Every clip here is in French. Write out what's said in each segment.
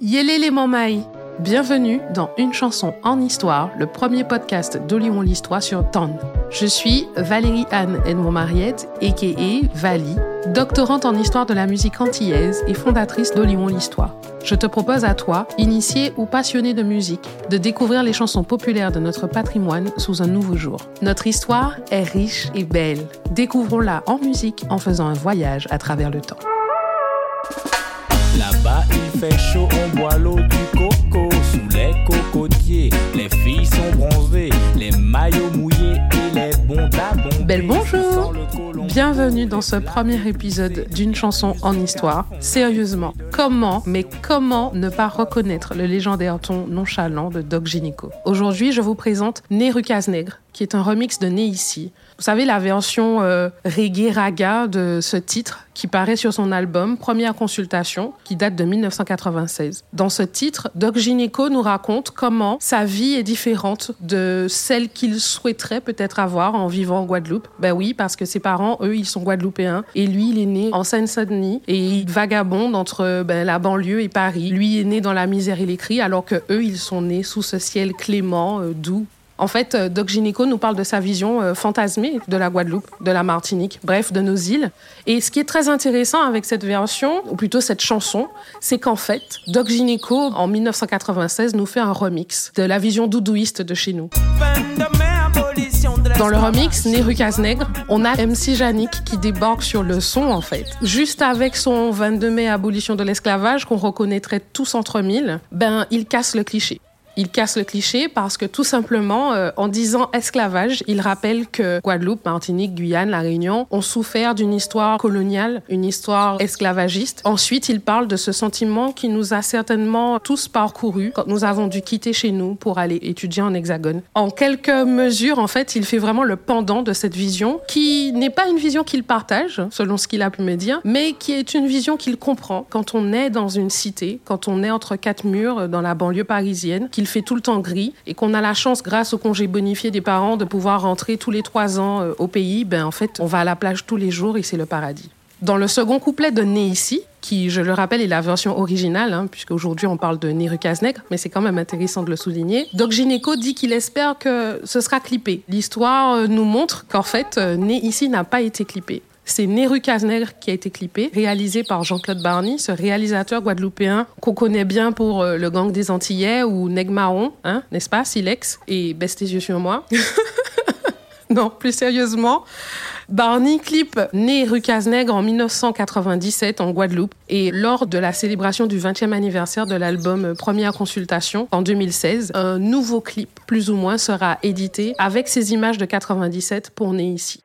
Yélé les Mamaï Bienvenue dans Une chanson en histoire, le premier podcast d'Olion l'Histoire sur TAN. Je suis Valérie Anne Edmond-Mariette, a.k.a. Vali, doctorante en histoire de la musique antillaise et fondatrice d'Olion l'Histoire. Je te propose à toi, initié ou passionné de musique, de découvrir les chansons populaires de notre patrimoine sous un nouveau jour. Notre histoire est riche et belle. Découvrons-la en musique en faisant un voyage à travers le temps. Là-bas, il fait chaud, on boit l'eau du coco sous les cocotiers. Les filles sont bronzées, les maillots mouillés et les bons tabons. Belle bonjour Bienvenue dans ce premier épisode d'une chanson en histoire. Sérieusement, comment, mais comment ne pas reconnaître le légendaire ton nonchalant de Doc Gynéco? Aujourd'hui, je vous présente Nerukas Negre, qui est un remix de Né ici. Vous savez, la version euh, reggae raga de ce titre qui paraît sur son album Première Consultation, qui date de 1996. Dans ce titre, Doc Gynéco nous raconte comment sa vie est différente de celle qu'il souhaiterait peut-être avoir en vivant en Guadeloupe. Ben oui, parce que ses parents, eux, ils sont guadeloupéens. Et lui, il est né en Seine-Saint-Denis et il vagabonde entre ben, la banlieue et Paris. Lui est né dans la misère et les cris, alors que eux, ils sont nés sous ce ciel clément, euh, doux, en fait, euh, Doc Gynéco nous parle de sa vision euh, fantasmée de la Guadeloupe, de la Martinique, bref, de nos îles. Et ce qui est très intéressant avec cette version, ou plutôt cette chanson, c'est qu'en fait, Doc Gynéco, en 1996, nous fait un remix de la vision doudouiste de chez nous. Dans le remix Neru Nègre, on a MC Janik qui débarque sur le son en fait. Juste avec son 22 mai abolition de l'esclavage qu'on reconnaîtrait tous entre mille, ben il casse le cliché. Il casse le cliché parce que tout simplement, euh, en disant esclavage, il rappelle que Guadeloupe, Martinique, Guyane, La Réunion ont souffert d'une histoire coloniale, une histoire esclavagiste. Ensuite, il parle de ce sentiment qui nous a certainement tous parcouru quand nous avons dû quitter chez nous pour aller étudier en Hexagone. En quelques mesures, en fait, il fait vraiment le pendant de cette vision qui n'est pas une vision qu'il partage, selon ce qu'il a pu me dire, mais qui est une vision qu'il comprend quand on est dans une cité, quand on est entre quatre murs dans la banlieue parisienne, qu'il fait tout le temps gris et qu'on a la chance, grâce au congé bonifié des parents, de pouvoir rentrer tous les trois ans euh, au pays, ben en fait, on va à la plage tous les jours et c'est le paradis. Dans le second couplet de Né ici, qui, je le rappelle, est la version originale, hein, puisqu'aujourd'hui on parle de Né Nègre, mais c'est quand même intéressant de le souligner. Doc Gynéco dit qu'il espère que ce sera clippé. L'histoire euh, nous montre qu'en fait, euh, Né ici n'a pas été clippé. C'est Neru Casner qui a été clippé, réalisé par Jean-Claude Barny, ce réalisateur guadeloupéen qu'on connaît bien pour euh, Le Gang des Antillais ou Neg Marron, hein, n'est-ce pas, Silex, et Baisse tes yeux sur moi. non, plus sérieusement. Barney clip né rue en 1997 en Guadeloupe et lors de la célébration du 20e anniversaire de l'album Première Consultation en 2016, un nouveau clip plus ou moins sera édité avec ces images de 97 pour Né ici.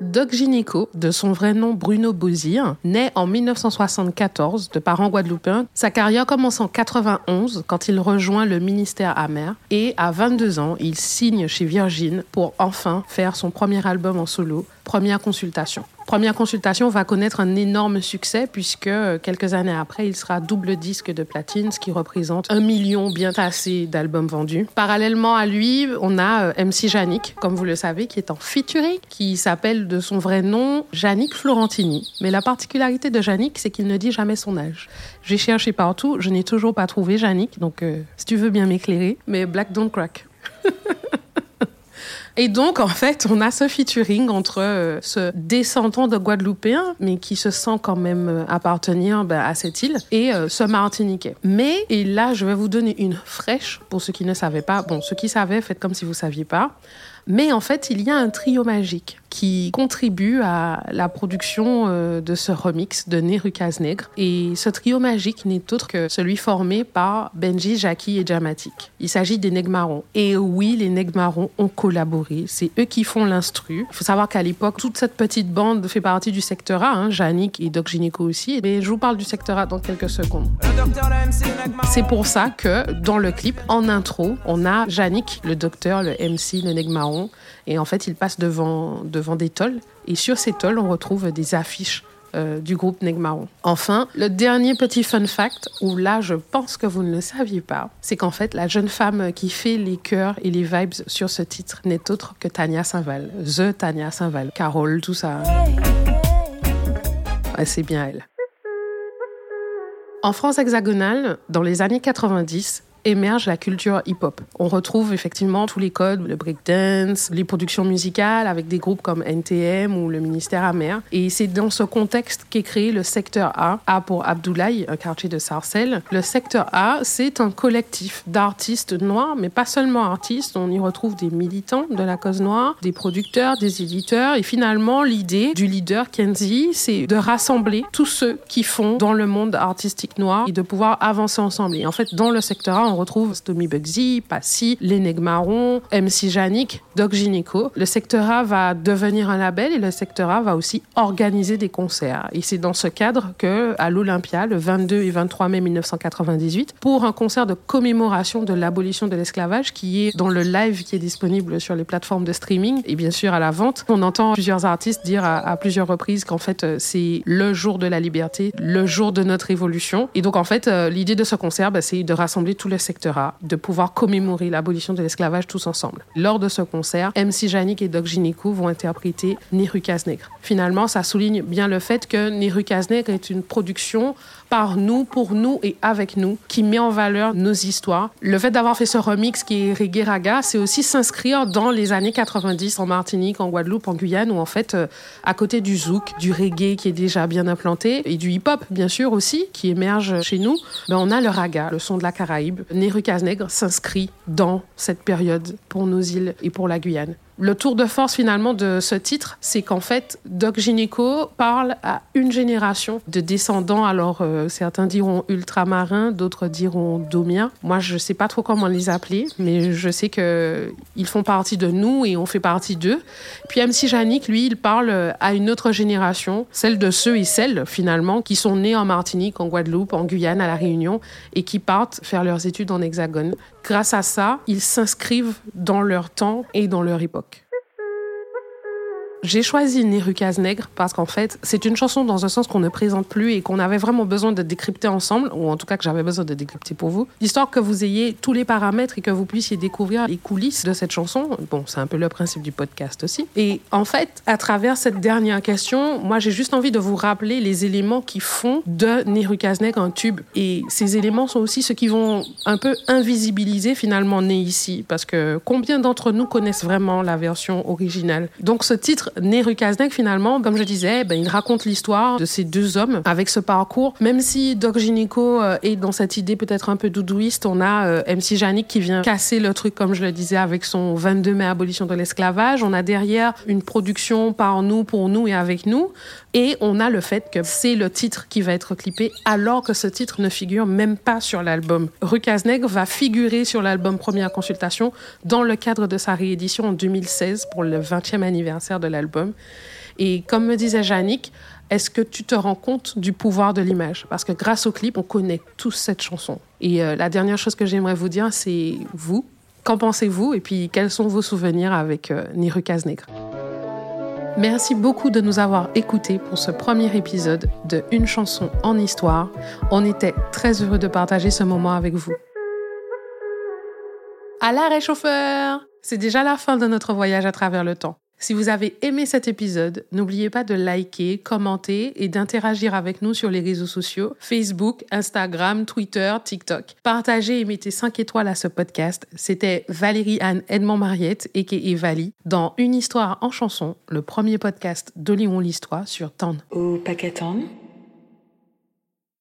Doc Gynéco, de son vrai nom Bruno Bozir, naît en 1974 de parents guadeloupéens. Sa carrière commence en 91 quand il rejoint le ministère amer et à 22 ans, il signe chez Virgin pour enfin faire son premier album en solo, Première Consultation. Première consultation va connaître un énorme succès puisque euh, quelques années après, il sera double disque de platine, ce qui représente un million bien tassé d'albums vendus. Parallèlement à lui, on a euh, MC Janik, comme vous le savez, qui est en featuring, qui s'appelle de son vrai nom Janik Florentini. Mais la particularité de Janik, c'est qu'il ne dit jamais son âge. J'ai cherché partout, je n'ai toujours pas trouvé Janik, donc euh, si tu veux bien m'éclairer, mais Black Don't Crack. Et donc, en fait, on a ce featuring entre euh, ce descendant de Guadeloupéen, mais qui se sent quand même euh, appartenir ben, à cette île, et euh, ce Martiniquais. Mais, et là, je vais vous donner une fraîche pour ceux qui ne savaient pas. Bon, ceux qui savaient, faites comme si vous saviez pas. Mais en fait, il y a un trio magique qui contribue à la production euh, de ce remix de Nerukas Nègre. Et ce trio magique n'est autre que celui formé par Benji, Jackie et Jamatic. Il s'agit des Negmarons. Et oui, les Negmarons ont collaboré. C'est eux qui font l'instru. Il faut savoir qu'à l'époque, toute cette petite bande fait partie du secteur A, hein, Janik et Doc Gynéco aussi. Mais je vous parle du secteur A dans quelques secondes. C'est pour ça que dans le clip, en intro, on a Janik, le docteur, le MC, le Negmaron. Et en fait, il passe devant, devant des tolls. Et sur ces tolls, on retrouve des affiches euh, du groupe Negmaron. Enfin, le dernier petit fun fact, où là je pense que vous ne le saviez pas, c'est qu'en fait la jeune femme qui fait les chœurs et les vibes sur ce titre n'est autre que Tania Saint-Val. The Tania Saint-Val. Carole, tout ça. Ouais, c'est bien elle. En France hexagonale, dans les années 90, émerge la culture hip-hop. On retrouve effectivement tous les codes, le breakdance, les productions musicales avec des groupes comme NTM ou le ministère Amer. Et c'est dans ce contexte qu'est créé le secteur A, A pour Abdoulaye, un quartier de Sarcelles. Le secteur A, c'est un collectif d'artistes noirs, mais pas seulement artistes. On y retrouve des militants de la cause noire, des producteurs, des éditeurs. Et finalement, l'idée du leader Kenzie, c'est de rassembler tous ceux qui font dans le monde artistique noir et de pouvoir avancer ensemble. Et en fait, dans le secteur A, on retrouve Stomy Bugsy, Passy, L'Eneg Marron, MC Janik, Doc Gynéco. Le secteur A va devenir un label et le secteur A va aussi organiser des concerts. Et c'est dans ce cadre que, à l'Olympia, le 22 et 23 mai 1998, pour un concert de commémoration de l'abolition de l'esclavage qui est dans le live qui est disponible sur les plateformes de streaming et bien sûr à la vente, on entend plusieurs artistes dire à, plusieurs reprises qu'en fait euh, c'est le jour de la liberté, le jour de notre évolution. Et donc en fait, euh, l'idée de ce concert, bah, c'est de rassembler tous les de pouvoir commémorer l'abolition de l'esclavage tous ensemble. Lors de ce concert, MC Janik et Doc Gynéco vont interpréter Neru Nègre. Finalement, ça souligne bien le fait que Neru Nègre est une production par nous, pour nous et avec nous, qui met en valeur nos histoires. Le fait d'avoir fait ce remix qui est reggae raga, c'est aussi s'inscrire dans les années 90 en Martinique, en Guadeloupe, en Guyane, où en fait, euh, à côté du zouk, du reggae qui est déjà bien implanté, et du hip-hop, bien sûr aussi, qui émerge chez nous, ben on a le raga, le son de la Caraïbe. Neru Nègre s'inscrit dans cette période pour nos îles et pour la Guyane. Le tour de force finalement de ce titre, c'est qu'en fait, Doc Gynéco parle à une génération de descendants. Alors euh, certains diront ultramarins, d'autres diront domiens. Moi, je ne sais pas trop comment les appeler, mais je sais que ils font partie de nous et on fait partie d'eux. Puis MC Janik, lui, il parle à une autre génération, celle de ceux et celles finalement qui sont nés en Martinique, en Guadeloupe, en Guyane, à la Réunion et qui partent faire leurs études en Hexagone. Grâce à ça, ils s'inscrivent dans leur temps et dans leur époque. J'ai choisi Nérukaz Nègre parce qu'en fait, c'est une chanson dans un sens qu'on ne présente plus et qu'on avait vraiment besoin de décrypter ensemble, ou en tout cas que j'avais besoin de décrypter pour vous, histoire que vous ayez tous les paramètres et que vous puissiez découvrir les coulisses de cette chanson. Bon, c'est un peu le principe du podcast aussi. Et en fait, à travers cette dernière question, moi j'ai juste envie de vous rappeler les éléments qui font de Nérukaz Nègre un tube. Et ces éléments sont aussi ceux qui vont un peu invisibiliser finalement Né ici, parce que combien d'entre nous connaissent vraiment la version originale? Donc ce titre Né finalement, comme je disais, ben, il raconte l'histoire de ces deux hommes avec ce parcours. Même si Doc Gynéco euh, est dans cette idée peut-être un peu doudouiste, on a euh, MC Janik qui vient casser le truc, comme je le disais, avec son 22 mai abolition de l'esclavage. On a derrière une production par nous, pour nous et avec nous. Et on a le fait que c'est le titre qui va être clippé alors que ce titre ne figure même pas sur l'album. Rukazneg va figurer sur l'album Première Consultation dans le cadre de sa réédition en 2016 pour le 20e anniversaire de l'album. Et comme me disait Yannick, est-ce que tu te rends compte du pouvoir de l'image? Parce que grâce au clip, on connaît tous cette chanson. Et euh, la dernière chose que j'aimerais vous dire, c'est vous. Qu'en pensez-vous? Et puis, quels sont vos souvenirs avec euh, Nègre Merci beaucoup de nous avoir écoutés pour ce premier épisode de Une chanson en histoire. On était très heureux de partager ce moment avec vous. À chauffeur C'est déjà la fin de notre voyage à travers le temps. Si vous avez aimé cet épisode, n'oubliez pas de liker, commenter et d'interagir avec nous sur les réseaux sociaux Facebook, Instagram, Twitter, TikTok. Partagez et mettez 5 étoiles à ce podcast. C'était Valérie Anne Edmond Mariette et Vali dans Une histoire en chanson, le premier podcast d'Olion l'histoire sur Tan. Au paquet